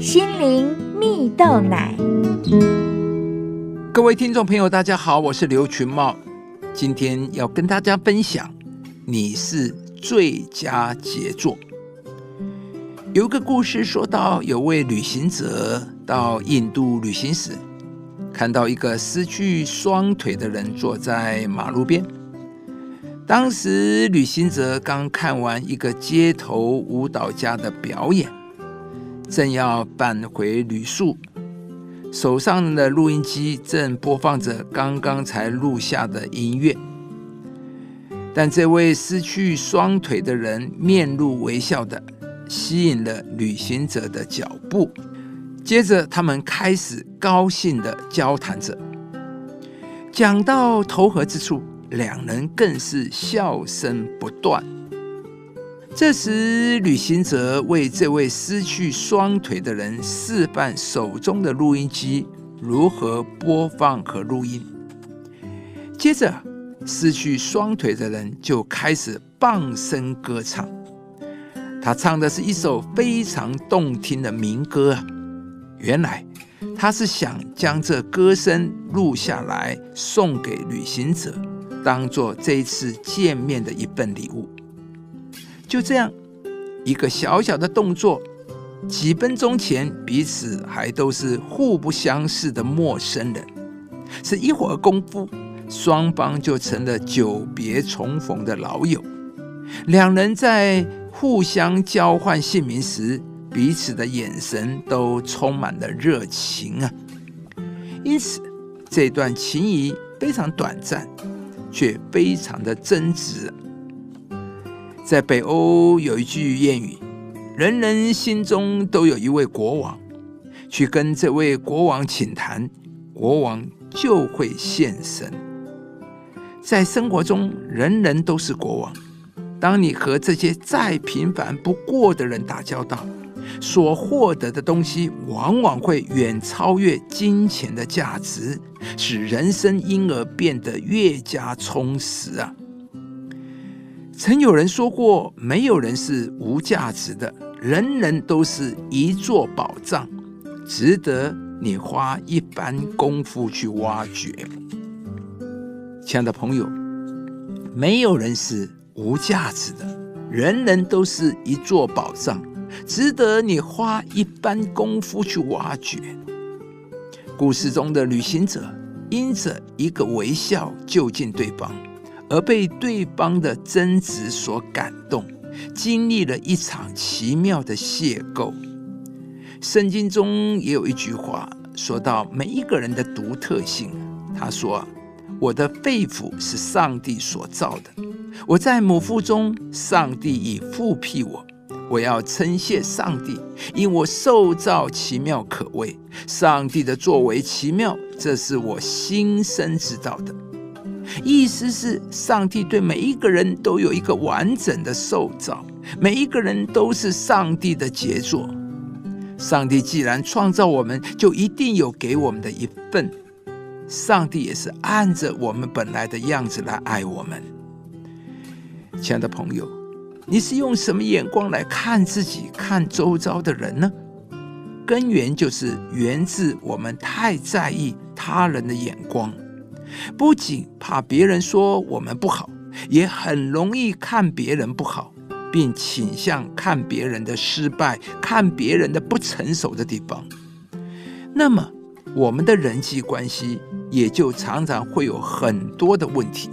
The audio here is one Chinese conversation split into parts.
心灵蜜豆奶。各位听众朋友，大家好，我是刘群茂，今天要跟大家分享，你是最佳杰作。有一个故事说到，有位旅行者到印度旅行时，看到一个失去双腿的人坐在马路边。当时旅行者刚看完一个街头舞蹈家的表演，正要返回旅宿，手上的录音机正播放着刚刚才录下的音乐。但这位失去双腿的人面露微笑的。吸引了旅行者的脚步，接着他们开始高兴的交谈着。讲到投合之处，两人更是笑声不断。这时，旅行者为这位失去双腿的人示范手中的录音机如何播放和录音。接着，失去双腿的人就开始放声歌唱。他唱的是一首非常动听的民歌！原来他是想将这歌声录下来，送给旅行者，当做这一次见面的一份礼物。就这样，一个小小的动作，几分钟前彼此还都是互不相识的陌生人，是一会儿功夫，双方就成了久别重逢的老友。两人在。互相交换姓名时，彼此的眼神都充满了热情啊！因此，这段情谊非常短暂，却非常的真挚。在北欧有一句谚语：“人人心中都有一位国王，去跟这位国王请谈，国王就会现身。”在生活中，人人都是国王。当你和这些再平凡不过的人打交道，所获得的东西往往会远超越金钱的价值，使人生因而变得越加充实啊！曾有人说过，没有人是无价值的，人人都是一座宝藏，值得你花一番功夫去挖掘。亲爱的朋友，没有人是。无价值的，人人都是一座宝藏，值得你花一番功夫去挖掘。故事中的旅行者因着一个微笑就近对方，而被对方的真挚所感动，经历了一场奇妙的邂逅。圣经中也有一句话说到每一个人的独特性，他说。我的肺腑是上帝所造的，我在母腹中，上帝已复辟我。我要称谢上帝，因我受造奇妙可畏，上帝的作为奇妙，这是我心生知道的。意思是，上帝对每一个人都有一个完整的受造，每一个人都是上帝的杰作。上帝既然创造我们，就一定有给我们的一份。上帝也是按着我们本来的样子来爱我们，亲爱的朋友，你是用什么眼光来看自己、看周遭的人呢？根源就是源自我们太在意他人的眼光，不仅怕别人说我们不好，也很容易看别人不好，并倾向看别人的失败、看别人的不成熟的地方。那么，我们的人际关系。也就常常会有很多的问题。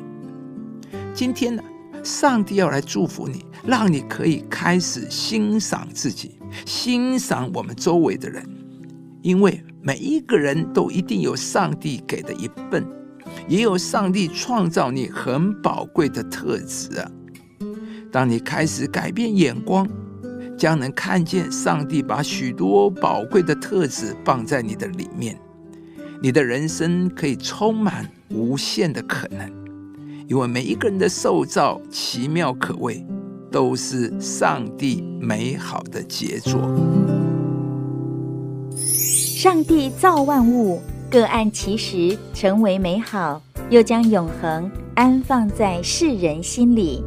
今天呢，上帝要来祝福你，让你可以开始欣赏自己，欣赏我们周围的人，因为每一个人都一定有上帝给的一份，也有上帝创造你很宝贵的特质啊。当你开始改变眼光，将能看见上帝把许多宝贵的特质放在你的里面。你的人生可以充满无限的可能，因为每一个人的受造奇妙可畏，都是上帝美好的杰作。上帝造万物，各按其时成为美好，又将永恒安放在世人心里。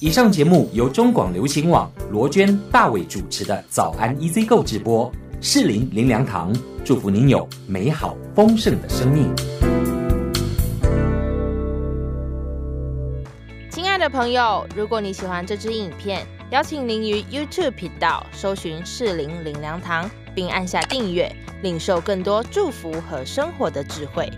以上节目由中广流行网罗娟、大伟主持的《早安 EZ 购》直播，适林林良堂祝福您有美好丰盛的生命。亲爱的朋友，如果你喜欢这支影片，邀请您于 YouTube 频道搜寻适林林良堂，并按下订阅，领受更多祝福和生活的智慧。